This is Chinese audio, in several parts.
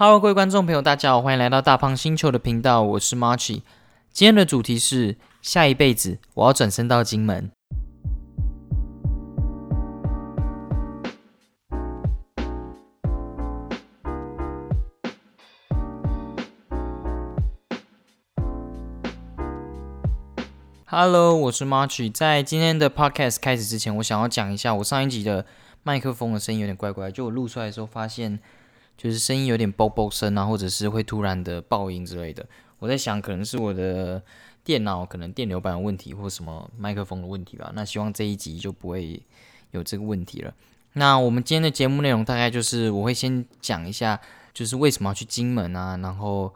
Hello，各位观众朋友，大家好，欢迎来到大胖星球的频道，我是 Marchy。今天的主题是下一辈子我要转身到金门。Hello，我是 Marchy。在今天的 Podcast 开始之前，我想要讲一下，我上一集的麦克风的声音有点怪怪，就我录出来的时候发现。就是声音有点啵啵声啊，或者是会突然的爆音之类的。我在想，可能是我的电脑可能电流板有问题，或什么麦克风的问题吧。那希望这一集就不会有这个问题了。那我们今天的节目内容大概就是我会先讲一下，就是为什么要去金门啊，然后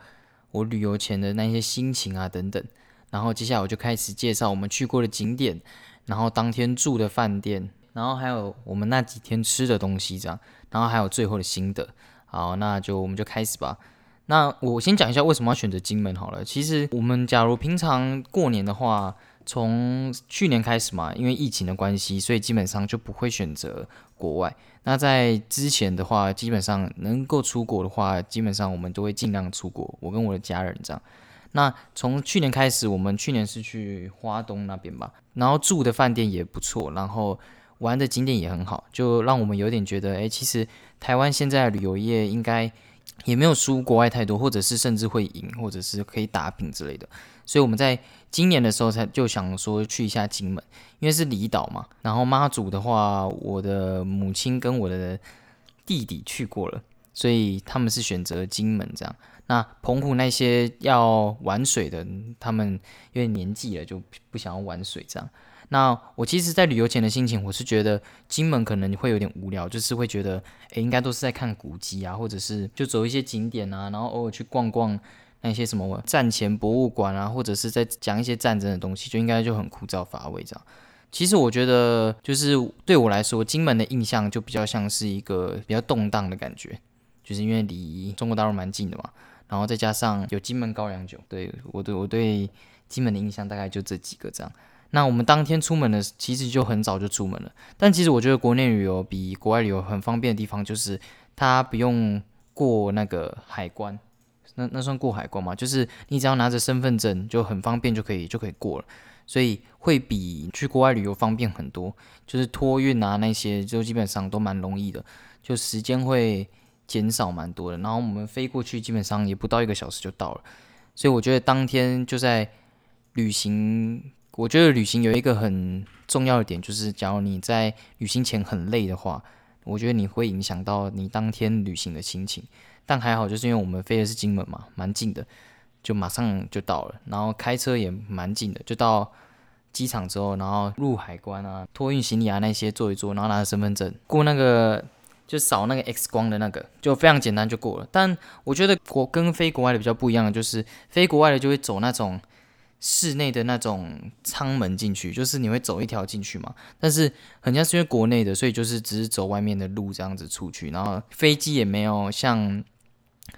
我旅游前的那些心情啊等等。然后接下来我就开始介绍我们去过的景点，然后当天住的饭店，然后还有我们那几天吃的东西这样，然后还有最后的心得。好，那就我们就开始吧。那我先讲一下为什么要选择金门好了。其实我们假如平常过年的话，从去年开始嘛，因为疫情的关系，所以基本上就不会选择国外。那在之前的话，基本上能够出国的话，基本上我们都会尽量出国。我跟我的家人这样。那从去年开始，我们去年是去花东那边吧，然后住的饭店也不错，然后。玩的景点也很好，就让我们有点觉得，哎，其实台湾现在旅游业应该也没有输国外太多，或者是甚至会赢，或者是可以打平之类的。所以我们在今年的时候才就想说去一下金门，因为是离岛嘛。然后妈祖的话，我的母亲跟我的弟弟去过了，所以他们是选择金门这样。那澎湖那些要玩水的，他们因为年纪了就不想要玩水这样。那我其实，在旅游前的心情，我是觉得金门可能会有点无聊，就是会觉得，诶，应该都是在看古迹啊，或者是就走一些景点啊，然后偶尔去逛逛那些什么战前博物馆啊，或者是在讲一些战争的东西，就应该就很枯燥乏味这样。其实我觉得，就是对我来说，金门的印象就比较像是一个比较动荡的感觉，就是因为离中国大陆蛮近的嘛，然后再加上有金门高粱酒，对我对我对金门的印象大概就这几个这样。那我们当天出门的其实就很早就出门了，但其实我觉得国内旅游比国外旅游很方便的地方就是它不用过那个海关，那那算过海关吗？就是你只要拿着身份证就很方便就可以就可以过了，所以会比去国外旅游方便很多，就是托运啊那些就基本上都蛮容易的，就时间会减少蛮多的。然后我们飞过去基本上也不到一个小时就到了，所以我觉得当天就在旅行。我觉得旅行有一个很重要的点，就是假如你在旅行前很累的话，我觉得你会影响到你当天旅行的心情。但还好，就是因为我们飞的是金门嘛，蛮近的，就马上就到了。然后开车也蛮近的，就到机场之后，然后入海关啊，托运行李啊那些做一做，然后拿着身份证过那个就扫那个 X 光的那个，就非常简单就过了。但我觉得国跟飞国外的比较不一样，就是飞国外的就会走那种。室内的那种舱门进去，就是你会走一条进去嘛？但是很像是因为国内的，所以就是只是走外面的路这样子出去，然后飞机也没有像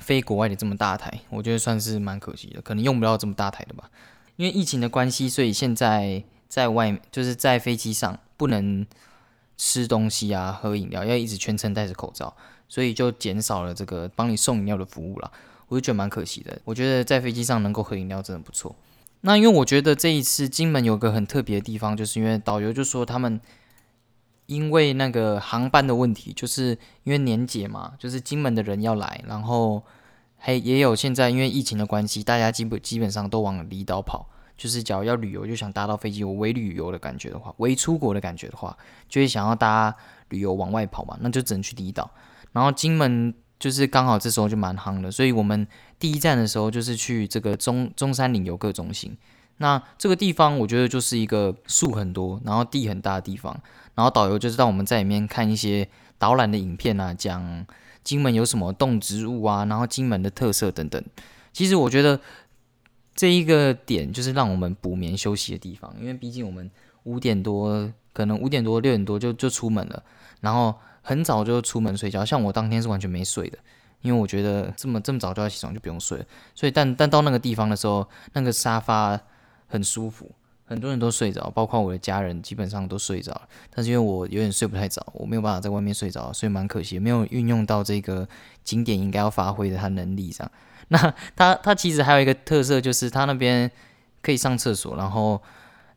飞国外的这么大台，我觉得算是蛮可惜的，可能用不到这么大台的吧。因为疫情的关系，所以现在在外就是在飞机上不能吃东西啊、喝饮料，要一直全程戴着口罩，所以就减少了这个帮你送饮料的服务了。我就觉得蛮可惜的。我觉得在飞机上能够喝饮料真的不错。那因为我觉得这一次金门有个很特别的地方，就是因为导游就说他们因为那个航班的问题，就是因为年节嘛，就是金门的人要来，然后还也有现在因为疫情的关系，大家基本基本上都往离岛跑，就是假如要旅游就想搭到飞机，有微旅游的感觉的话，微出国的感觉的话，就会想要搭旅游往外跑嘛，那就只能去离岛，然后金门。就是刚好这时候就蛮夯的，所以我们第一站的时候就是去这个中中山陵游客中心。那这个地方我觉得就是一个树很多，然后地很大的地方。然后导游就是让我们在里面看一些导览的影片啊，讲金门有什么动植物啊，然后金门的特色等等。其实我觉得这一个点就是让我们补眠休息的地方，因为毕竟我们五点多可能五点多六点多就就出门了，然后。很早就出门睡觉，像我当天是完全没睡的，因为我觉得这么这么早就要起床就不用睡了。所以但但到那个地方的时候，那个沙发很舒服，很多人都睡着，包括我的家人基本上都睡着了。但是因为我有点睡不太着，我没有办法在外面睡着，所以蛮可惜，没有运用到这个景点应该要发挥的它能力上。那它它其实还有一个特色，就是它那边可以上厕所，然后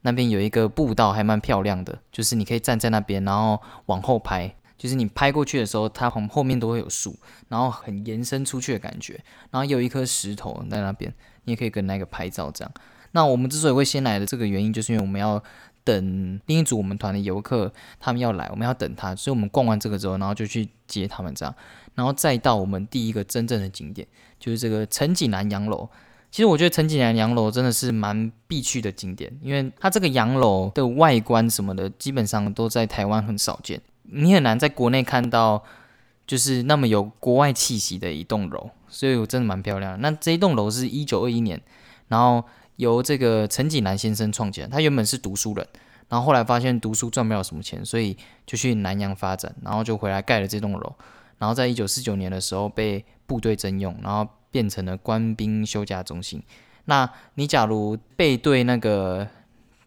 那边有一个步道还蛮漂亮的，就是你可以站在那边，然后往后拍，就是你拍过去的时候，它从后面都会有树，然后很延伸出去的感觉，然后有一颗石头在那边，你也可以跟那个拍照这样。那我们之所以会先来的这个原因，就是因为我们要等另一组我们团的游客，他们要来，我们要等他，所以我们逛完这个之后，然后就去接他们这样，然后再到我们第一个真正的景点，就是这个陈景南洋楼。其实我觉得陈景南洋楼真的是蛮必去的景点，因为它这个洋楼的外观什么的，基本上都在台湾很少见，你很难在国内看到就是那么有国外气息的一栋楼，所以我真的蛮漂亮。那这一栋楼是一九二一年，然后。由这个陈景南先生创建，他原本是读书人，然后后来发现读书赚不了什么钱，所以就去南洋发展，然后就回来盖了这栋楼，然后在一九四九年的时候被部队征用，然后变成了官兵休假中心。那你假如背对那个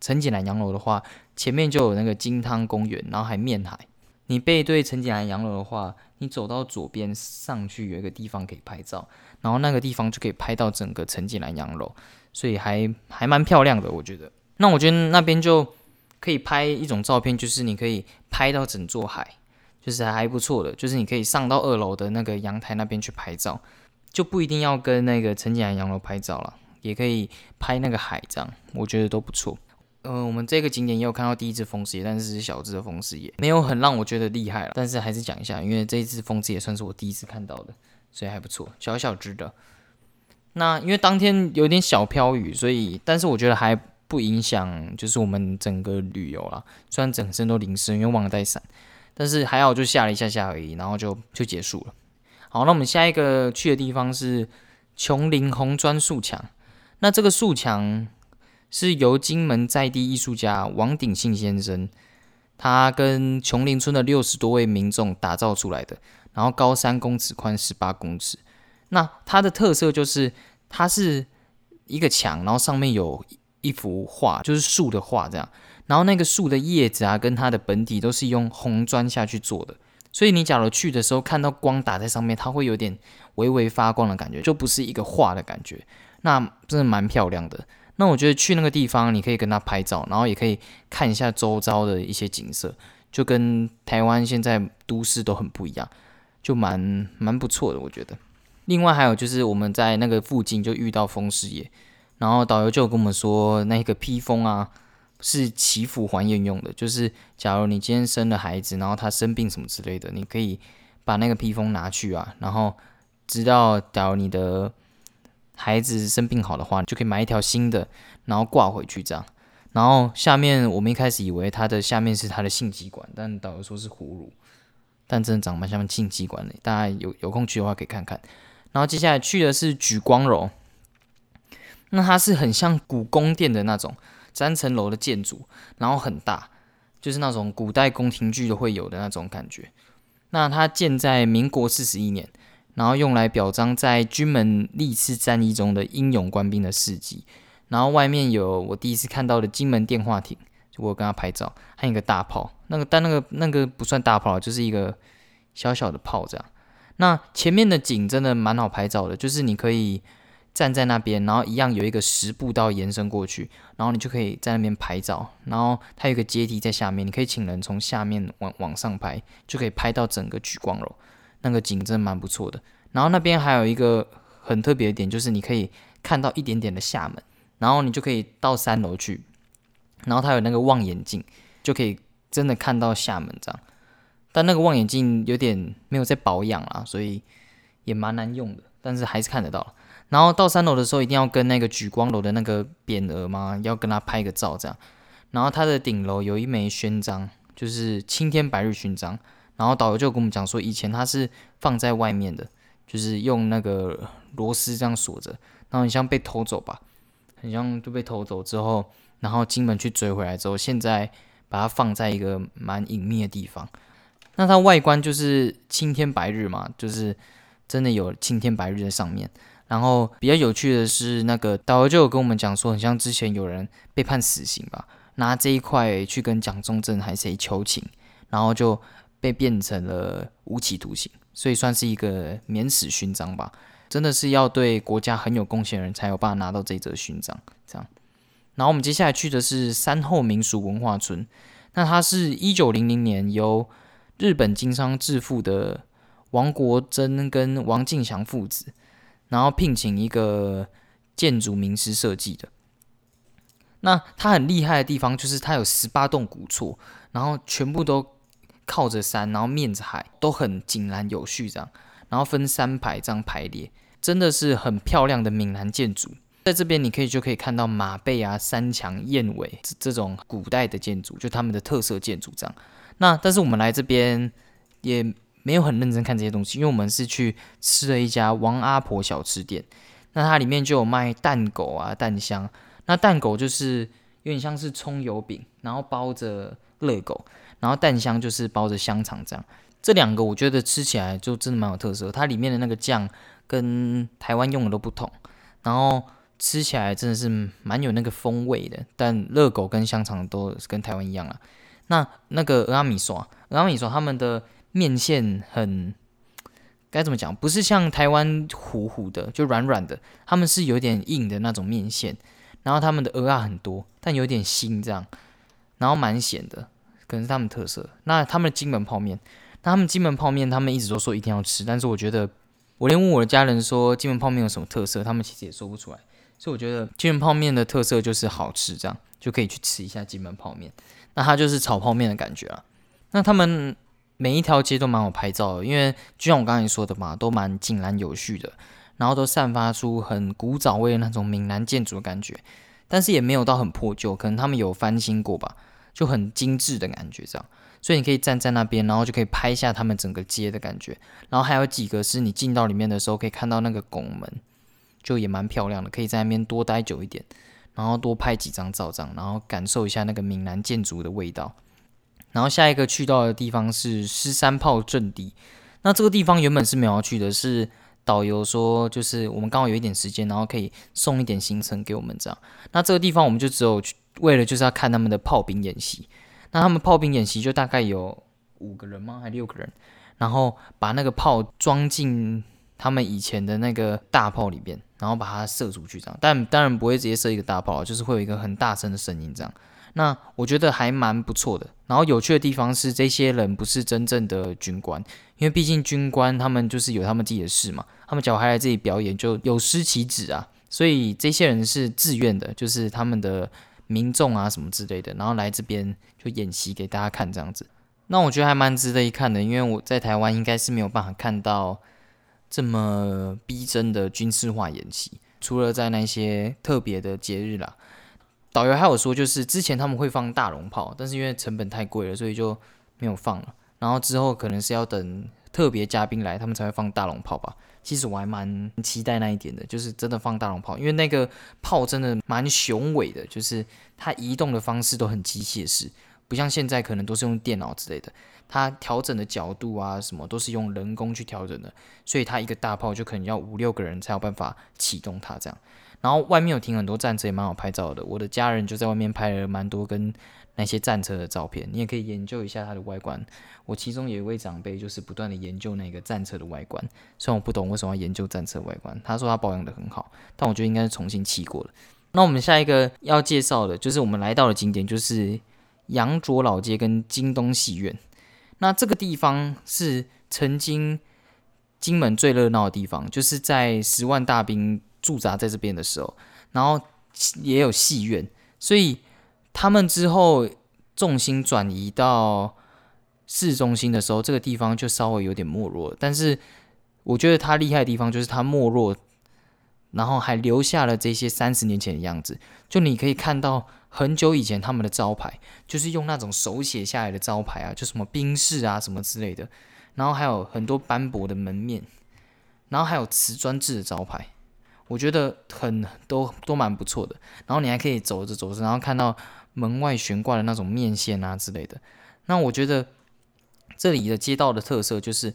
陈景南洋楼的话，前面就有那个金汤公园，然后还面海。你背对陈景南洋楼的话，你走到左边上去有一个地方可以拍照，然后那个地方就可以拍到整个陈景南洋楼。所以还还蛮漂亮的，我觉得。那我觉得那边就可以拍一种照片，就是你可以拍到整座海，就是还不错的。就是你可以上到二楼的那个阳台那边去拍照，就不一定要跟那个陈景南洋楼拍照了，也可以拍那个海，这样我觉得都不错。呃，我们这个景点也有看到第一只风狮，但是是小只的风狮也没有很让我觉得厉害了。但是还是讲一下，因为这一只风狮也算是我第一次看到的，所以还不错，小小只的。那因为当天有点小飘雨，所以但是我觉得还不影响，就是我们整个旅游啦。虽然整身都淋湿，因为忘了带伞，但是还好就下了一下下而已，然后就就结束了。好，那我们下一个去的地方是琼林红砖树墙。那这个树墙是由金门在地艺术家王鼎信先生，他跟琼林村的六十多位民众打造出来的，然后高三公尺，宽十八公尺。那它的特色就是，它是一个墙，然后上面有一幅画，就是树的画这样。然后那个树的叶子啊，跟它的本体都是用红砖下去做的，所以你假如去的时候看到光打在上面，它会有点微微发光的感觉，就不是一个画的感觉。那真的蛮漂亮的。那我觉得去那个地方，你可以跟他拍照，然后也可以看一下周遭的一些景色，就跟台湾现在都市都很不一样，就蛮蛮不错的，我觉得。另外还有就是我们在那个附近就遇到风师爷，然后导游就跟我们说，那个披风啊是祈福还愿用的，就是假如你今天生了孩子，然后他生病什么之类的，你可以把那个披风拿去啊，然后直到假如你的孩子生病好的话，就可以买一条新的，然后挂回去这样。然后下面我们一开始以为它的下面是它的性器官，但导游说是葫芦，但真的长蛮像性器官的，大家有有空去的话可以看看。然后接下来去的是举光楼，那它是很像古宫殿的那种三层楼的建筑，然后很大，就是那种古代宫廷剧都会有的那种感觉。那它建在民国四十一年，然后用来表彰在军门历次战役中的英勇官兵的事迹。然后外面有我第一次看到的金门电话亭，我跟他拍照，还有一个大炮，那个但那个那个不算大炮，就是一个小小的炮这样。那前面的景真的蛮好拍照的，就是你可以站在那边，然后一样有一个十步道延伸过去，然后你就可以在那边拍照，然后它有个阶梯在下面，你可以请人从下面往往上拍，就可以拍到整个举光楼，那个景真的蛮不错的。然后那边还有一个很特别的点，就是你可以看到一点点的厦门，然后你就可以到三楼去，然后它有那个望远镜，就可以真的看到厦门这样。但那个望远镜有点没有在保养啊，所以也蛮难用的。但是还是看得到。然后到三楼的时候，一定要跟那个举光楼的那个匾额嘛，要跟他拍个照这样。然后它的顶楼有一枚勋章，就是青天白日勋章。然后导游就跟我们讲说，以前它是放在外面的，就是用那个螺丝这样锁着。然后很像被偷走吧，很像就被偷走之后，然后金门去追回来之后，现在把它放在一个蛮隐秘的地方。那它外观就是青天白日嘛，就是真的有青天白日在上面。然后比较有趣的是，那个导游就有跟我们讲说，很像之前有人被判死刑吧，拿这一块去跟蒋中正还谁求情，然后就被变成了无期徒刑，所以算是一个免死勋章吧。真的是要对国家很有贡献人才有办法拿到这则勋章。这样，然后我们接下来去的是山后民俗文化村，那它是一九零零年由日本经商致富的王国珍跟王敬祥父子。然后聘请一个建筑名师设计的。那它很厉害的地方就是它有十八栋古厝，然后全部都靠着山，然后面着海，都很井然有序这样。然后分三排这样排列，真的是很漂亮的闽南建筑。在这边你可以就可以看到马背啊、山墙、燕尾这这种古代的建筑，就他们的特色建筑这样。那但是我们来这边也。没有很认真看这些东西，因为我们是去吃了一家王阿婆小吃店，那它里面就有卖蛋狗啊、蛋香。那蛋狗就是有点像是葱油饼，然后包着热狗，然后蛋香就是包着香肠这样。这两个我觉得吃起来就真的蛮有特色，它里面的那个酱跟台湾用的都不同，然后吃起来真的是蛮有那个风味的。但热狗跟香肠都跟台湾一样啊。那那个阿米索，阿米索他们的。面线很该怎么讲？不是像台湾糊糊的，就软软的。他们是有点硬的那种面线，然后他们的鹅啊很多，但有点腥这样，然后蛮咸的，可能是他们特色。那他们的金门泡面，那他们金门泡面，他们一直都说一定要吃，但是我觉得我连问我的家人说金门泡面有什么特色，他们其实也说不出来。所以我觉得金门泡面的特色就是好吃，这样就可以去吃一下金门泡面。那它就是炒泡面的感觉啊。那他们。每一条街都蛮好拍照的，因为就像我刚才说的嘛，都蛮井然有序的，然后都散发出很古早味的那种闽南建筑的感觉，但是也没有到很破旧，可能他们有翻新过吧，就很精致的感觉这样。所以你可以站在那边，然后就可以拍一下他们整个街的感觉。然后还有几个是你进到里面的时候可以看到那个拱门，就也蛮漂亮的，可以在那边多待久一点，然后多拍几张照这样，然后感受一下那个闽南建筑的味道。然后下一个去到的地方是狮山炮阵地，那这个地方原本是没有要去的，是导游说就是我们刚好有一点时间，然后可以送一点行程给我们这样。那这个地方我们就只有去为了就是要看他们的炮兵演习。那他们炮兵演习就大概有五个人吗？还六个人？然后把那个炮装进他们以前的那个大炮里边，然后把它射出去这样。但当然不会直接射一个大炮，就是会有一个很大声的声音这样。那我觉得还蛮不错的。然后有趣的地方是，这些人不是真正的军官，因为毕竟军官他们就是有他们自己的事嘛，他们只要还来这里表演，就有失其职啊。所以这些人是自愿的，就是他们的民众啊什么之类的，然后来这边就演习给大家看这样子。那我觉得还蛮值得一看的，因为我在台湾应该是没有办法看到这么逼真的军事化演习，除了在那些特别的节日啦。导游还有说，就是之前他们会放大龙炮，但是因为成本太贵了，所以就没有放了。然后之后可能是要等特别嘉宾来，他们才会放大龙炮吧。其实我还蛮期待那一点的，就是真的放大龙炮，因为那个炮真的蛮雄伟的，就是它移动的方式都很机械式，不像现在可能都是用电脑之类的，它调整的角度啊什么都是用人工去调整的，所以它一个大炮就可能要五六个人才有办法启动它这样。然后外面有停很多战车，也蛮好拍照的。我的家人就在外面拍了蛮多跟那些战车的照片，你也可以研究一下它的外观。我其中有一位长辈就是不断的研究那个战车的外观，虽然我不懂为什么要研究战车外观，他说他保养的很好，但我觉得应该是重新漆过了。那我们下一个要介绍的就是我们来到的景点，就是杨卓老街跟京东戏院。那这个地方是曾经金门最热闹的地方，就是在十万大兵。驻扎在这边的时候，然后也有戏院，所以他们之后重心转移到市中心的时候，这个地方就稍微有点没落。但是我觉得它厉害的地方就是它没落，然后还留下了这些三十年前的样子。就你可以看到很久以前他们的招牌，就是用那种手写下来的招牌啊，就什么兵士啊什么之类的，然后还有很多斑驳的门面，然后还有瓷砖制的招牌。我觉得很都都蛮不错的，然后你还可以走着走着，然后看到门外悬挂的那种面线啊之类的。那我觉得这里的街道的特色就是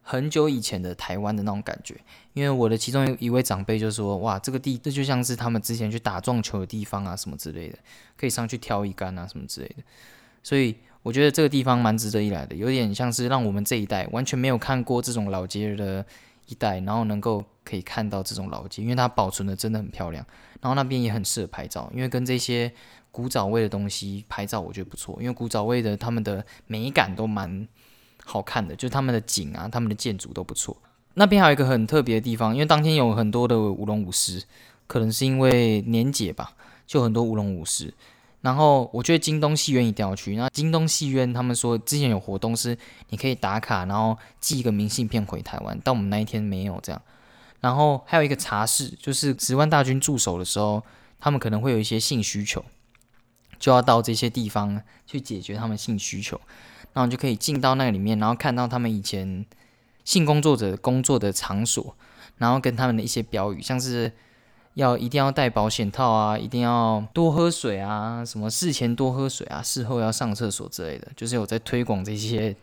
很久以前的台湾的那种感觉。因为我的其中一位长辈就说：“哇，这个地这就像是他们之前去打撞球的地方啊，什么之类的，可以上去挑一杆啊，什么之类的。”所以我觉得这个地方蛮值得一来的，有点像是让我们这一代完全没有看过这种老街的一代，然后能够可以看到这种老街，因为它保存的真的很漂亮，然后那边也很适合拍照，因为跟这些古早味的东西拍照，我觉得不错，因为古早味的他们的美感都蛮好看的，就他们的景啊，他们的建筑都不错。那边还有一个很特别的地方，因为当天有很多的舞龙舞狮，可能是因为年节吧，就很多舞龙舞狮。然后我觉得京东戏院一定要去。那京东戏院他们说之前有活动是你可以打卡，然后寄一个明信片回台湾，但我们那一天没有这样。然后还有一个茶室，就是十万大军驻守的时候，他们可能会有一些性需求，就要到这些地方去解决他们性需求。然后就可以进到那里面，然后看到他们以前。性工作者工作的场所，然后跟他们的一些标语，像是要一定要戴保险套啊，一定要多喝水啊，什么事前多喝水啊，事后要上厕所之类的，就是有在推广这些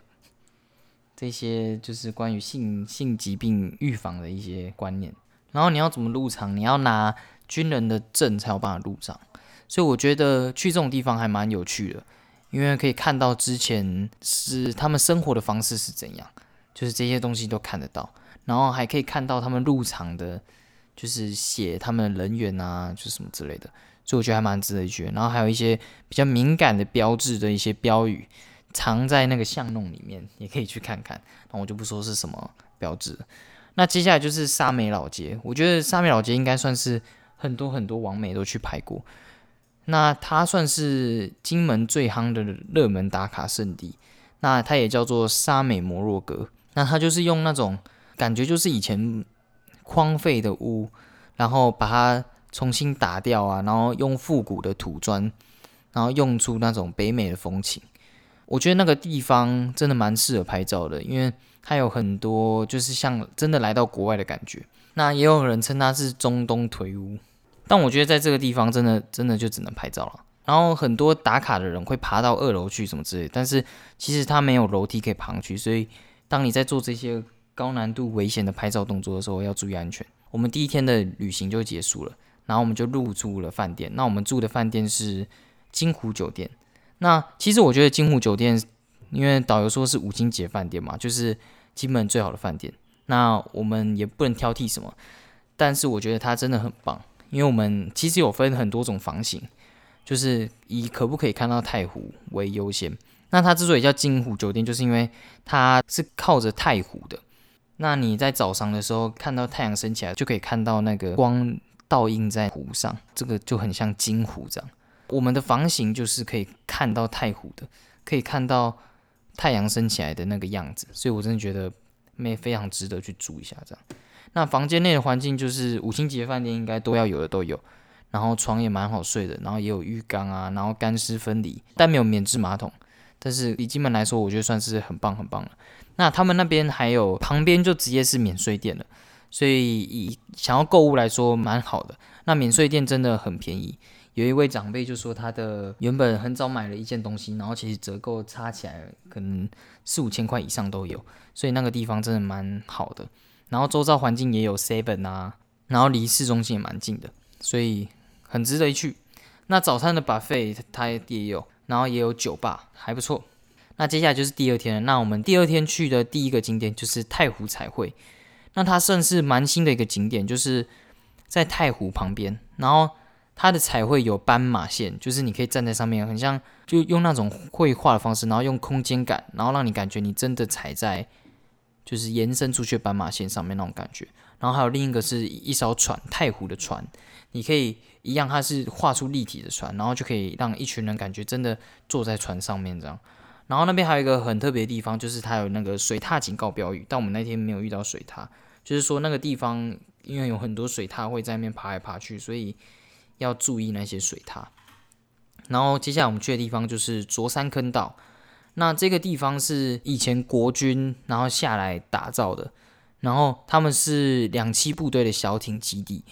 这些就是关于性性疾病预防的一些观念。然后你要怎么入场？你要拿军人的证才有办法入场。所以我觉得去这种地方还蛮有趣的，因为可以看到之前是他们生活的方式是怎样。就是这些东西都看得到，然后还可以看到他们入场的，就是写他们人员啊，就是什么之类的，所以我觉得还蛮值得一去。然后还有一些比较敏感的标志的一些标语，藏在那个巷弄里面，也可以去看看。那我就不说是什么标志。那接下来就是沙美老街，我觉得沙美老街应该算是很多很多网美都去拍过。那它算是金门最夯的热门打卡圣地，那它也叫做沙美摩洛哥。那它就是用那种感觉，就是以前荒废的屋，然后把它重新打掉啊，然后用复古的土砖，然后用出那种北美的风情。我觉得那个地方真的蛮适合拍照的，因为它有很多就是像真的来到国外的感觉。那也有人称它是中东颓屋，但我觉得在这个地方真的真的就只能拍照了。然后很多打卡的人会爬到二楼去什么之类，但是其实它没有楼梯可以爬去，所以。当你在做这些高难度、危险的拍照动作的时候，要注意安全。我们第一天的旅行就结束了，然后我们就入住了饭店。那我们住的饭店是金湖酒店。那其实我觉得金湖酒店，因为导游说是五星级饭店嘛，就是金门最好的饭店。那我们也不能挑剔什么，但是我觉得它真的很棒，因为我们其实有分很多种房型，就是以可不可以看到太湖为优先。那它之所以叫金湖酒店，就是因为它是靠着太湖的。那你在早上的时候看到太阳升起来，就可以看到那个光倒映在湖上，这个就很像金湖这样。我们的房型就是可以看到太湖的，可以看到太阳升起来的那个样子，所以我真的觉得没非常值得去住一下这样。那房间内的环境就是五星级饭店应该都要有的都有，然后床也蛮好睡的，然后也有浴缸啊，然后干湿分离，但没有免治马桶。但是以金门来说，我觉得算是很棒很棒了。那他们那边还有旁边就直接是免税店了，所以以想要购物来说蛮好的。那免税店真的很便宜。有一位长辈就说，他的原本很早买了一件东西，然后其实折扣差起来可能四五千块以上都有，所以那个地方真的蛮好的。然后周遭环境也有 seven 啊，然后离市中心也蛮近的，所以很值得一去。那早餐的 buffet 它也有。然后也有酒吧，还不错。那接下来就是第二天了。那我们第二天去的第一个景点就是太湖彩绘。那它算是蛮新的一个景点，就是在太湖旁边。然后它的彩绘有斑马线，就是你可以站在上面，很像就用那种绘画的方式，然后用空间感，然后让你感觉你真的踩在就是延伸出去斑马线上面那种感觉。然后还有另一个是一艘船，太湖的船，你可以。一样，它是画出立体的船，然后就可以让一群人感觉真的坐在船上面这样。然后那边还有一个很特别的地方，就是它有那个水踏警告标语，但我们那天没有遇到水踏，就是说那个地方因为有很多水踏会在那边爬来爬去，所以要注意那些水踏。然后接下来我们去的地方就是卓山坑道，那这个地方是以前国军然后下来打造的，然后他们是两栖部队的小艇基地。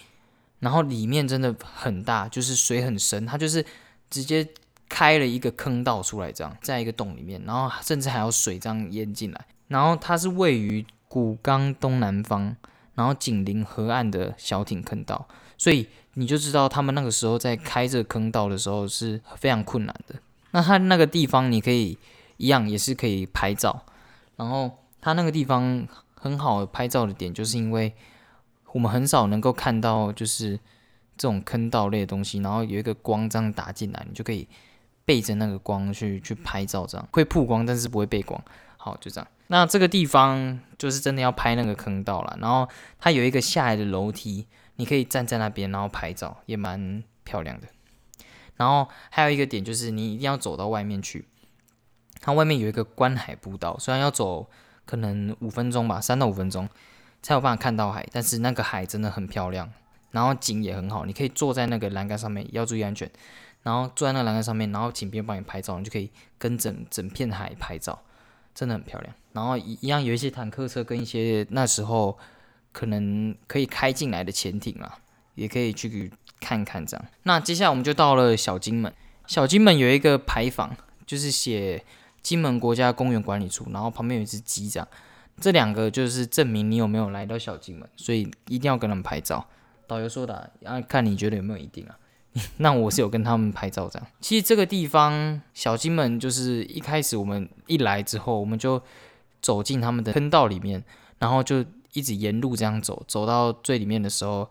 然后里面真的很大，就是水很深，它就是直接开了一个坑道出来，这样在一个洞里面，然后甚至还有水这样淹进来。然后它是位于古冈东南方，然后紧邻河岸的小艇坑道，所以你就知道他们那个时候在开这个坑道的时候是非常困难的。那它那个地方你可以一样也是可以拍照，然后它那个地方很好拍照的点，就是因为我们很少能够看到就是这种坑道类的东西，然后有一个光这样打进来，你就可以背着那个光去去拍照，这样会曝光，但是不会背光。好，就这样。那这个地方就是真的要拍那个坑道了，然后它有一个下来的楼梯，你可以站在那边，然后拍照，也蛮漂亮的。然后还有一个点就是，你一定要走到外面去，它外面有一个观海步道，虽然要走可能五分钟吧，三到五分钟才有办法看到海，但是那个海真的很漂亮，然后景也很好，你可以坐在那个栏杆上面，要注意安全。然后坐在那栏杆上面，然后请别人帮你拍照，你就可以跟整整片海拍照。真的很漂亮，然后一一样有一些坦克车跟一些那时候可能可以开进来的潜艇啊，也可以去看看这样。那接下来我们就到了小金门，小金门有一个牌坊，就是写金门国家公园管理处，然后旁边有一只鸡这样，这两个就是证明你有没有来到小金门，所以一定要跟他们拍照。导游说的，要看你觉得有没有一定啊。那我是有跟他们拍照这样。其实这个地方小金门就是一开始我们一来之后，我们就走进他们的坑道里面，然后就一直沿路这样走，走到最里面的时候，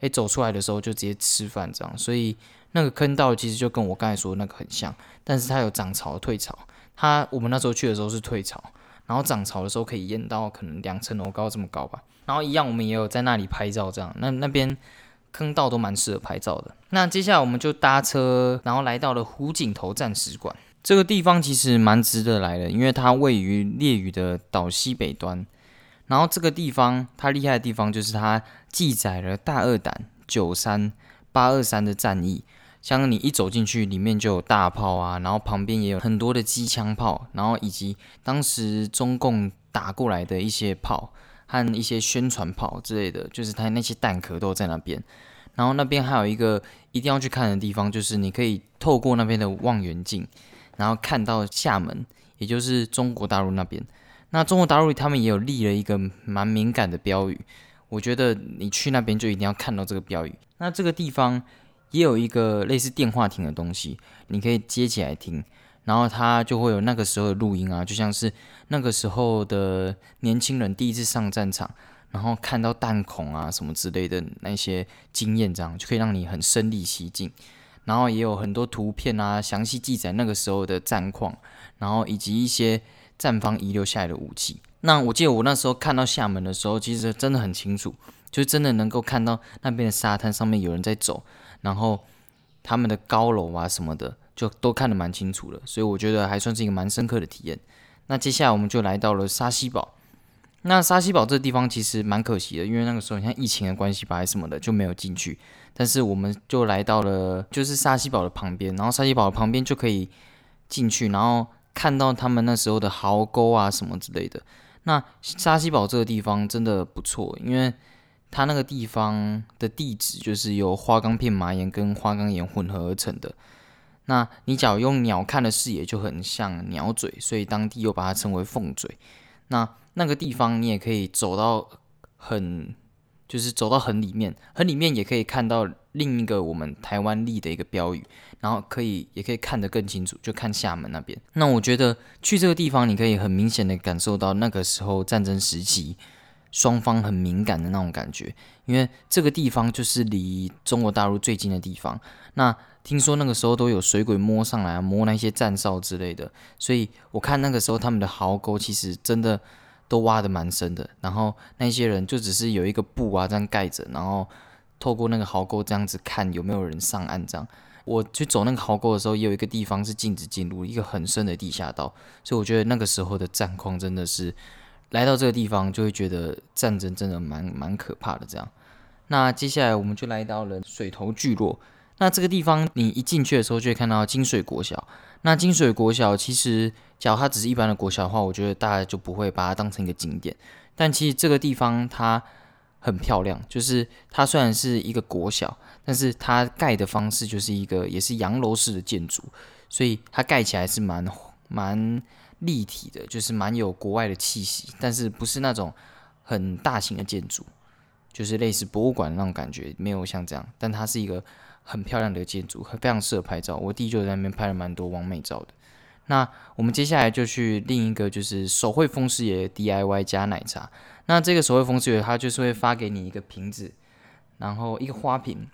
诶，走出来的时候就直接吃饭这样。所以那个坑道其实就跟我刚才说的那个很像，但是它有涨潮、退潮。它我们那时候去的时候是退潮，然后涨潮的时候可以淹到可能两层楼高这么高吧。然后一样我们也有在那里拍照这样。那那边。坑道都蛮适合拍照的。那接下来我们就搭车，然后来到了湖景头战史馆。这个地方其实蛮值得来的，因为它位于烈屿的岛西北端。然后这个地方它厉害的地方就是它记载了大二胆、九三、八二三的战役。像你一走进去，里面就有大炮啊，然后旁边也有很多的机枪炮，然后以及当时中共打过来的一些炮。和一些宣传炮之类的，就是它那些弹壳都在那边。然后那边还有一个一定要去看的地方，就是你可以透过那边的望远镜，然后看到厦门，也就是中国大陆那边。那中国大陆他们也有立了一个蛮敏感的标语，我觉得你去那边就一定要看到这个标语。那这个地方也有一个类似电话亭的东西，你可以接起来听。然后他就会有那个时候的录音啊，就像是那个时候的年轻人第一次上战场，然后看到弹孔啊什么之类的那些经验，这样就可以让你很身临其境。然后也有很多图片啊，详细记载那个时候的战况，然后以及一些战方遗留下来的武器。那我记得我那时候看到厦门的时候，其实真的很清楚，就真的能够看到那边的沙滩上面有人在走，然后他们的高楼啊什么的。就都看得蛮清楚了，所以我觉得还算是一个蛮深刻的体验。那接下来我们就来到了沙溪堡。那沙溪堡这个地方其实蛮可惜的，因为那个时候像疫情的关系吧，还什么的就没有进去。但是我们就来到了就是沙溪堡的旁边，然后沙溪堡的旁边就可以进去，然后看到他们那时候的壕沟啊什么之类的。那沙溪堡这个地方真的不错，因为它那个地方的地质就是由花岗片麻岩跟花岗岩混合而成的。那你假如用鸟瞰的视野就很像鸟嘴，所以当地又把它称为凤嘴。那那个地方你也可以走到很，就是走到很里面，很里面也可以看到另一个我们台湾立的一个标语，然后可以也可以看得更清楚，就看厦门那边。那我觉得去这个地方，你可以很明显的感受到那个时候战争时期双方很敏感的那种感觉，因为这个地方就是离中国大陆最近的地方。那听说那个时候都有水鬼摸上来，摸那些战哨之类的，所以我看那个时候他们的壕沟其实真的都挖的蛮深的。然后那些人就只是有一个布啊这样盖着，然后透过那个壕沟这样子看有没有人上岸。这样我去走那个壕沟的时候，也有一个地方是禁止进入，一个很深的地下道。所以我觉得那个时候的战况真的是来到这个地方就会觉得战争真的蛮蛮可怕的。这样，那接下来我们就来到了水头聚落。那这个地方，你一进去的时候就会看到金水国小。那金水国小其实，假如它只是一般的国小的话，我觉得大家就不会把它当成一个景点。但其实这个地方它很漂亮，就是它虽然是一个国小，但是它盖的方式就是一个也是洋楼式的建筑，所以它盖起来是蛮蛮立体的，就是蛮有国外的气息，但是不是那种很大型的建筑，就是类似博物馆那种感觉，没有像这样，但它是一个很漂亮的建筑，非常适合拍照。我弟就在那边拍了蛮多完美照的。那我们接下来就去另一个，就是手绘风师爷 DIY 加奶茶。那这个手绘风师爷，他就是会发给你一个瓶子，然后一个花瓶，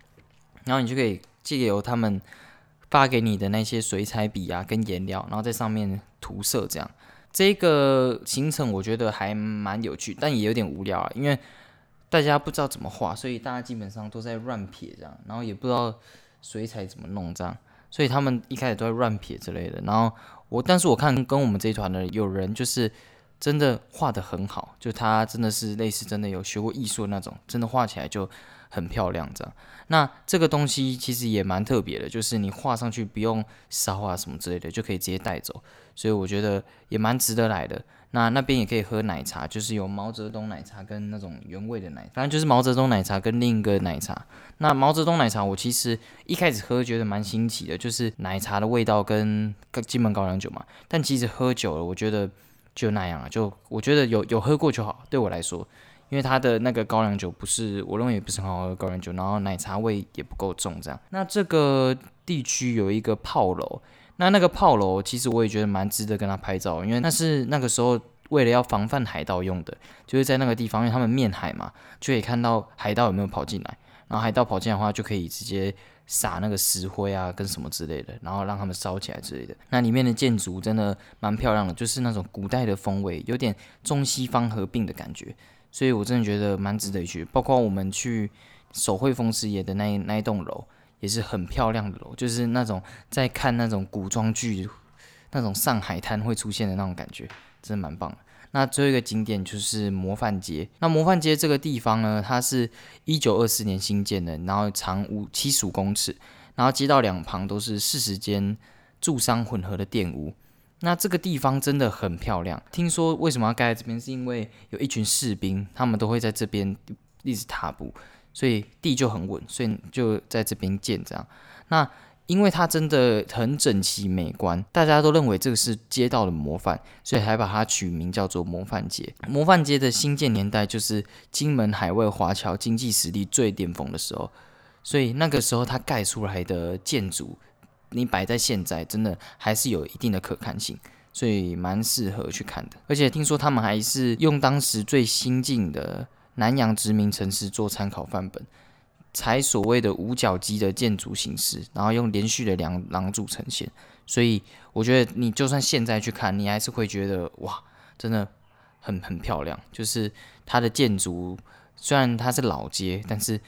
然后你就可以借由他们发给你的那些水彩笔啊跟颜料，然后在上面涂色这样。这个行程我觉得还蛮有趣，但也有点无聊啊，因为大家不知道怎么画，所以大家基本上都在乱撇这样，然后也不知道水彩怎么弄这样，所以他们一开始都在乱撇之类的。然后我，但是我看跟我们这一团的有人就是真的画的很好，就他真的是类似真的有学过艺术的那种，真的画起来就。很漂亮，这样。那这个东西其实也蛮特别的，就是你画上去不用烧啊什么之类的，就可以直接带走。所以我觉得也蛮值得来的。那那边也可以喝奶茶，就是有毛泽东奶茶跟那种原味的奶，反正就是毛泽东奶茶跟另一个奶茶。那毛泽东奶茶我其实一开始喝觉得蛮新奇的，就是奶茶的味道跟金门高粱酒嘛。但其实喝久了，我觉得就那样啊，就我觉得有有喝过就好，对我来说。因为它的那个高粱酒不是，我认为也不是很好喝高粱酒，然后奶茶味也不够重，这样。那这个地区有一个炮楼，那那个炮楼其实我也觉得蛮值得跟他拍照，因为那是那个时候为了要防范海盗用的，就是在那个地方，因为他们面海嘛，就可以看到海盗有没有跑进来，然后海盗跑进来的话，就可以直接撒那个石灰啊跟什么之类的，然后让他们烧起来之类的。那里面的建筑真的蛮漂亮的，就是那种古代的风味，有点中西方合并的感觉。所以我真的觉得蛮值得去，包括我们去手绘风师爷的那一那一栋楼，也是很漂亮的楼，就是那种在看那种古装剧，那种上海滩会出现的那种感觉，真的蛮棒的。那最后一个景点就是模范街。那模范街这个地方呢，它是一九二四年新建的，然后长五七十五公尺，然后街道两旁都是四十间住商混合的店屋。那这个地方真的很漂亮。听说为什么要盖在这边，是因为有一群士兵，他们都会在这边一直踏步，所以地就很稳，所以就在这边建这样。那因为它真的很整齐美观，大家都认为这个是街道的模范，所以还把它取名叫做模范街。模范街的新建年代就是金门海外华侨经济实力最巅峰的时候，所以那个时候它盖出来的建筑。你摆在现在，真的还是有一定的可看性，所以蛮适合去看的。而且听说他们还是用当时最新进的南洋殖民城市做参考范本，采所谓的五角基的建筑形式，然后用连续的梁廊柱呈现。所以我觉得你就算现在去看，你还是会觉得哇，真的很很漂亮。就是它的建筑虽然它是老街，但是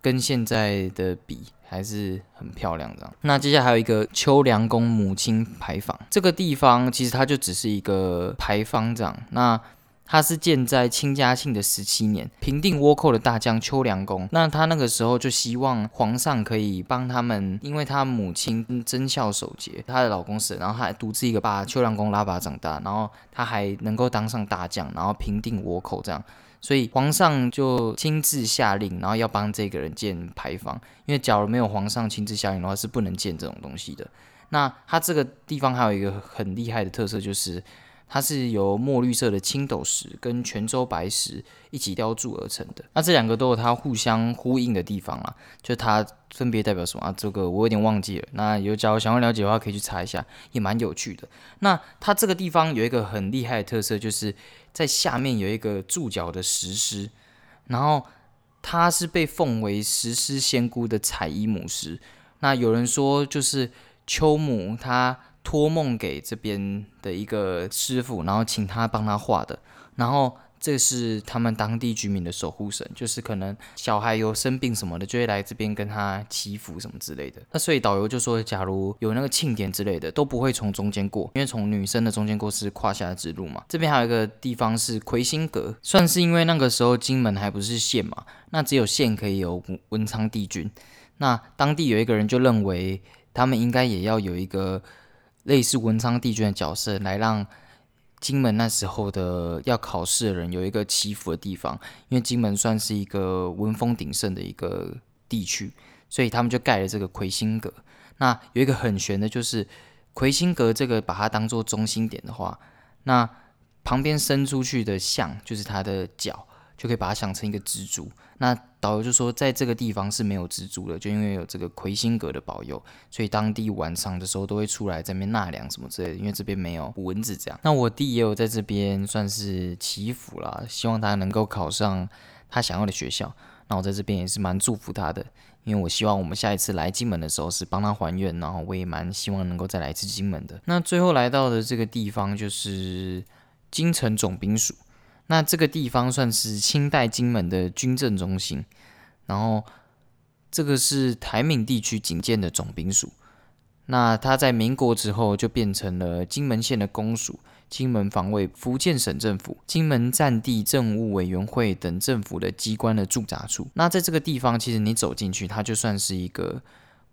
跟现在的比。还是很漂亮的。那接下来还有一个秋凉宫母亲牌坊，这个地方其实它就只是一个牌坊这样。那它是建在清嘉庆的十七年，平定倭寇的大将秋凉公。那他那个时候就希望皇上可以帮他们，因为他母亲贞孝守节，她的老公死，然后他还独自一个把秋凉公拉拔长大，然后他还能够当上大将，然后平定倭寇这样。所以皇上就亲自下令，然后要帮这个人建牌坊，因为假如没有皇上亲自下令的话，是不能建这种东西的。那它这个地方还有一个很厉害的特色，就是它是由墨绿色的青斗石跟泉州白石一起雕铸而成的。那这两个都有它互相呼应的地方啊，就它分别代表什么啊？这个我有点忘记了。那有假如想要了解的话，可以去查一下，也蛮有趣的。那它这个地方有一个很厉害的特色，就是。在下面有一个注脚的石狮，然后它是被奉为石狮仙姑的彩衣母狮。那有人说，就是秋母她托梦给这边的一个师傅，然后请他帮他画的，然后。这是他们当地居民的守护神，就是可能小孩有生病什么的，就会来这边跟他祈福什么之类的。那所以导游就说，假如有那个庆典之类的，都不会从中间过，因为从女生的中间过是胯下之路嘛。这边还有一个地方是魁星阁，算是因为那个时候金门还不是县嘛，那只有县可以有文昌帝君。那当地有一个人就认为，他们应该也要有一个类似文昌帝君的角色，来让。金门那时候的要考试的人有一个祈福的地方，因为金门算是一个文风鼎盛的一个地区，所以他们就盖了这个魁星阁。那有一个很玄的，就是魁星阁这个把它当做中心点的话，那旁边伸出去的像就是它的脚，就可以把它想成一个蜘蛛。那导游就说，在这个地方是没有蜘蛛的，就因为有这个魁星阁的保佑，所以当地晚上的时候都会出来这边纳凉什么之类的，因为这边没有蚊子这样。那我弟也有在这边算是祈福啦，希望他能够考上他想要的学校。那我在这边也是蛮祝福他的，因为我希望我们下一次来金门的时候是帮他还愿，然后我也蛮希望能够再来一次金门的。那最后来到的这个地方就是金城总兵署，那这个地方算是清代金门的军政中心，然后这个是台闽地区警建的总兵署，那它在民国之后就变成了金门县的公署。金门防卫、福建省政府、金门战地政务委员会等政府的机关的驻扎处。那在这个地方，其实你走进去，它就算是一个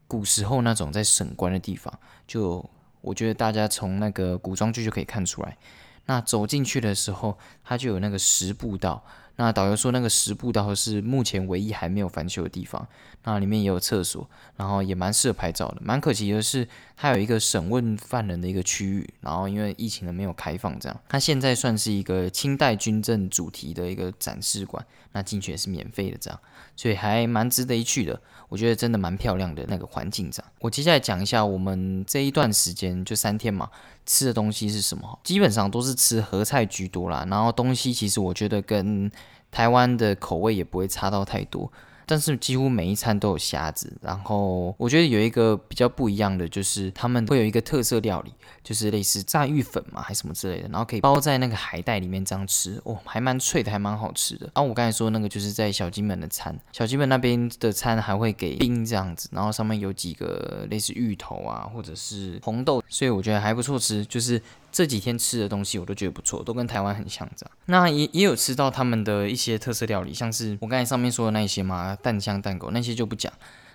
古时候那种在省官的地方。就我觉得大家从那个古装剧就可以看出来。那走进去的时候，它就有那个十步道。那导游说，那个十步道是目前唯一还没有翻修的地方。那里面也有厕所，然后也蛮适合拍照的。蛮可惜的是，它有一个审问犯人的一个区域，然后因为疫情的没有开放，这样。它现在算是一个清代军政主题的一个展示馆，那进去也是免费的，这样，所以还蛮值得一去的。我觉得真的蛮漂亮的那个环境，这样。我接下来讲一下我们这一段时间就三天嘛，吃的东西是什么？基本上都是吃合菜居多啦，然后东西其实我觉得跟台湾的口味也不会差到太多。但是几乎每一餐都有虾子，然后我觉得有一个比较不一样的，就是他们会有一个特色料理，就是类似炸芋粉嘛，还什么之类的，然后可以包在那个海带里面这样吃，哦，还蛮脆的，还蛮好吃的。然后我刚才说那个就是在小金门的餐，小金门那边的餐还会给冰这样子，然后上面有几个类似芋头啊，或者是红豆，所以我觉得还不错吃，就是。这几天吃的东西我都觉得不错，都跟台湾很像这样。那也也有吃到他们的一些特色料理，像是我刚才上面说的那些嘛，蛋香蛋狗那些就不讲。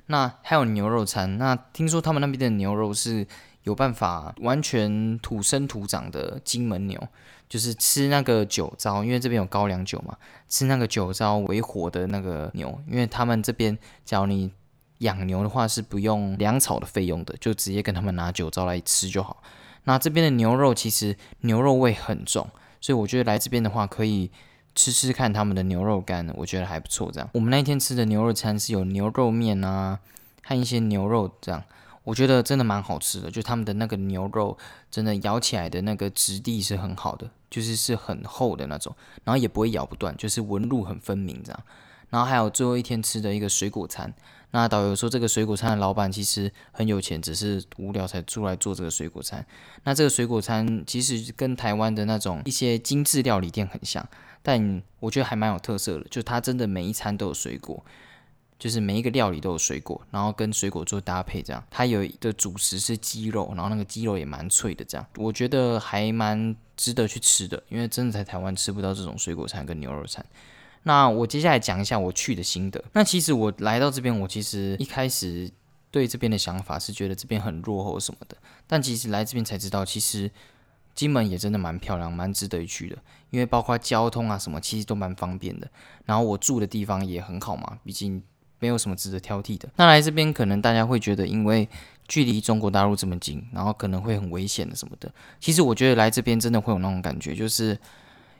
那还有牛肉餐，那听说他们那边的牛肉是有办法完全土生土长的金门牛，就是吃那个酒糟，因为这边有高粱酒嘛，吃那个酒糟为火的那个牛，因为他们这边假如你养牛的话是不用粮草的费用的，就直接跟他们拿酒糟来吃就好。那这边的牛肉其实牛肉味很重，所以我觉得来这边的话可以吃吃看他们的牛肉干，我觉得还不错。这样，我们那天吃的牛肉餐是有牛肉面啊，和一些牛肉这样，我觉得真的蛮好吃的。就他们的那个牛肉真的咬起来的那个质地是很好的，就是是很厚的那种，然后也不会咬不断，就是纹路很分明这样。然后还有最后一天吃的一个水果餐。那导游说，这个水果餐的老板其实很有钱，只是无聊才出来做这个水果餐。那这个水果餐其实跟台湾的那种一些精致料理店很像，但我觉得还蛮有特色的，就它真的每一餐都有水果，就是每一个料理都有水果，然后跟水果做搭配这样。它有的主食是鸡肉，然后那个鸡肉也蛮脆的，这样我觉得还蛮值得去吃的，因为真的在台湾吃不到这种水果餐跟牛肉餐。那我接下来讲一下我去的心得。那其实我来到这边，我其实一开始对这边的想法是觉得这边很落后什么的。但其实来这边才知道，其实金门也真的蛮漂亮，蛮值得一去的。因为包括交通啊什么，其实都蛮方便的。然后我住的地方也很好嘛，毕竟没有什么值得挑剔的。那来这边可能大家会觉得，因为距离中国大陆这么近，然后可能会很危险的什么的。其实我觉得来这边真的会有那种感觉，就是。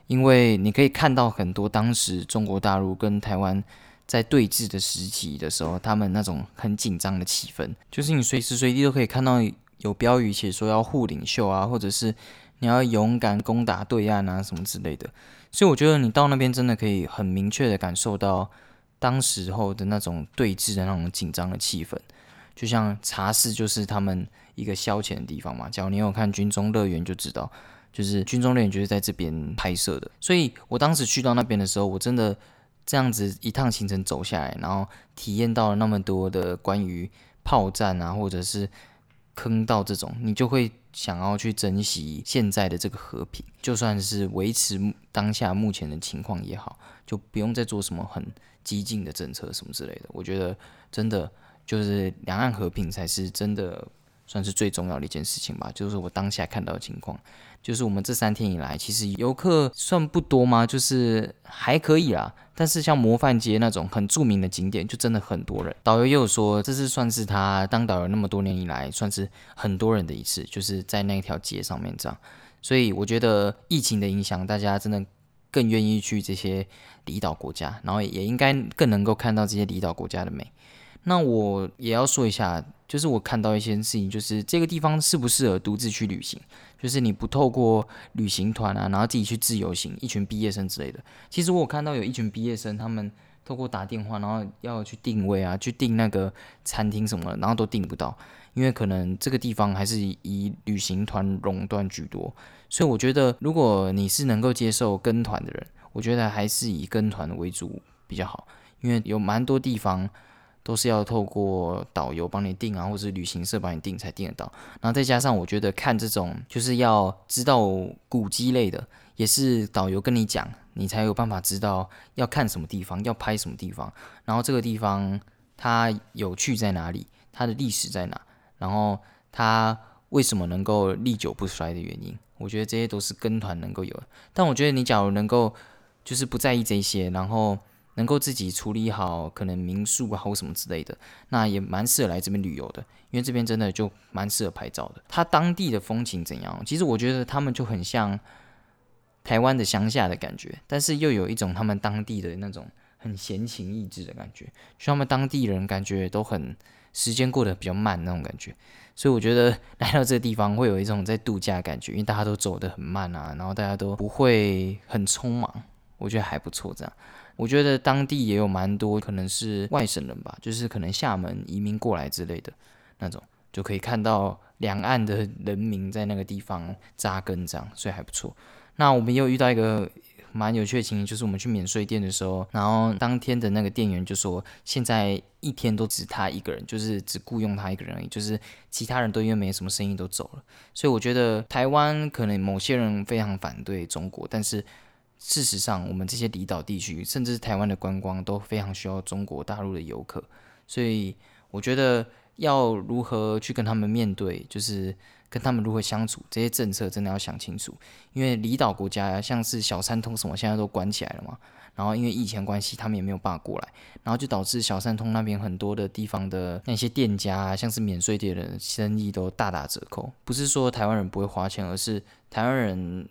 因为你可以看到很多当时中国大陆跟台湾在对峙的时期的时候，他们那种很紧张的气氛，就是你随时随地都可以看到有标语写说要护领袖啊，或者是你要勇敢攻打对岸啊什么之类的。所以我觉得你到那边真的可以很明确的感受到当时候的那种对峙的那种紧张的气氛。就像茶室就是他们一个消遣的地方嘛，只要你有看军中乐园就知道。就是军中猎就是在这边拍摄的，所以我当时去到那边的时候，我真的这样子一趟行程走下来，然后体验到了那么多的关于炮战啊，或者是坑道这种，你就会想要去珍惜现在的这个和平，就算是维持当下目前的情况也好，就不用再做什么很激进的政策什么之类的。我觉得真的就是两岸和平才是真的算是最重要的一件事情吧，就是我当下看到的情况。就是我们这三天以来，其实游客算不多吗？就是还可以啦。但是像模范街那种很著名的景点，就真的很多人。导游也有说，这是算是他当导游那么多年以来，算是很多人的一次，就是在那条街上面这样。所以我觉得疫情的影响，大家真的更愿意去这些离岛国家，然后也应该更能够看到这些离岛国家的美。那我也要说一下，就是我看到一些事情，就是这个地方适不适合独自去旅行，就是你不透过旅行团啊，然后自己去自由行，一群毕业生之类的。其实我看到有一群毕业生，他们透过打电话，然后要去定位啊，去订那个餐厅什么，然后都订不到，因为可能这个地方还是以旅行团垄断居多。所以我觉得，如果你是能够接受跟团的人，我觉得还是以跟团为主比较好，因为有蛮多地方。都是要透过导游帮你订啊，或者旅行社帮你订才订得到。然后再加上，我觉得看这种就是要知道古迹类的，也是导游跟你讲，你才有办法知道要看什么地方，要拍什么地方，然后这个地方它有趣在哪里，它的历史在哪，然后它为什么能够历久不衰的原因，我觉得这些都是跟团能够有的。但我觉得你假如能够就是不在意这些，然后。能够自己处理好可能民宿啊或什么之类的，那也蛮适合来这边旅游的，因为这边真的就蛮适合拍照的。它当地的风情怎样？其实我觉得他们就很像台湾的乡下的感觉，但是又有一种他们当地的那种很闲情逸致的感觉，就他们当地人感觉都很时间过得比较慢那种感觉，所以我觉得来到这个地方会有一种在度假的感觉，因为大家都走得很慢啊，然后大家都不会很匆忙，我觉得还不错这样。我觉得当地也有蛮多可能是外省人吧，就是可能厦门移民过来之类的那种，就可以看到两岸的人民在那个地方扎根这样，所以还不错。那我们又遇到一个蛮有趣的情形，就是我们去免税店的时候，然后当天的那个店员就说，现在一天都只他一个人，就是只雇佣他一个人而已，就是其他人都因为没什么生意都走了。所以我觉得台湾可能某些人非常反对中国，但是。事实上，我们这些离岛地区，甚至是台湾的观光，都非常需要中国大陆的游客。所以，我觉得要如何去跟他们面对，就是跟他们如何相处，这些政策真的要想清楚。因为离岛国家像是小三通什么，现在都关起来了嘛。然后，因为疫情关系，他们也没有办法过来，然后就导致小三通那边很多的地方的那些店家，啊像是免税店的生意都大打折扣。不是说台湾人不会花钱，而是台湾人。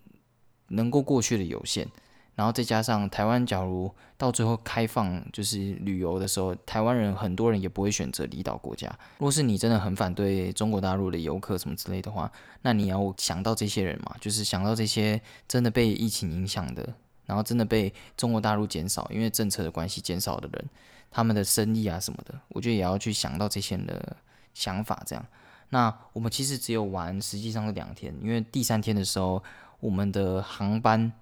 能够过去的有限，然后再加上台湾，假如到最后开放就是旅游的时候，台湾人很多人也不会选择离岛国家。如果是你真的很反对中国大陆的游客什么之类的话，那你要想到这些人嘛，就是想到这些真的被疫情影响的，然后真的被中国大陆减少，因为政策的关系减少的人，他们的生意啊什么的，我觉得也要去想到这些人的想法。这样，那我们其实只有玩，实际上是两天，因为第三天的时候。我们的航班，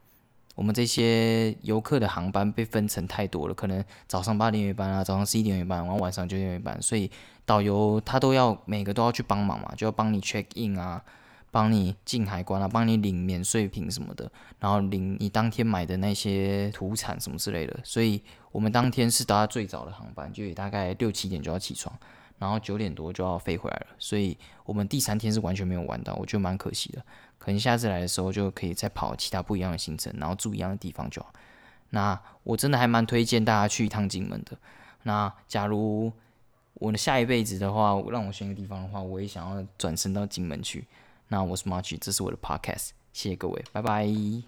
我们这些游客的航班被分成太多了，可能早上八点有一班啊，早上十一点有一班，然后晚上九点有一班，所以导游他都要每个都要去帮忙嘛，就要帮你 check in 啊，帮你进海关啊，帮你领免税品什么的，然后领你当天买的那些土产什么之类的，所以我们当天是搭最早的航班，就也大概六七点就要起床，然后九点多就要飞回来了，所以我们第三天是完全没有玩到，我觉得蛮可惜的。可能下次来的时候就可以再跑其他不一样的行程，然后住一样的地方就好。那我真的还蛮推荐大家去一趟金门的。那假如我的下一辈子的话，让我选一个地方的话，我也想要转身到金门去。那我是 March，这是我的 Podcast，谢谢各位，拜拜。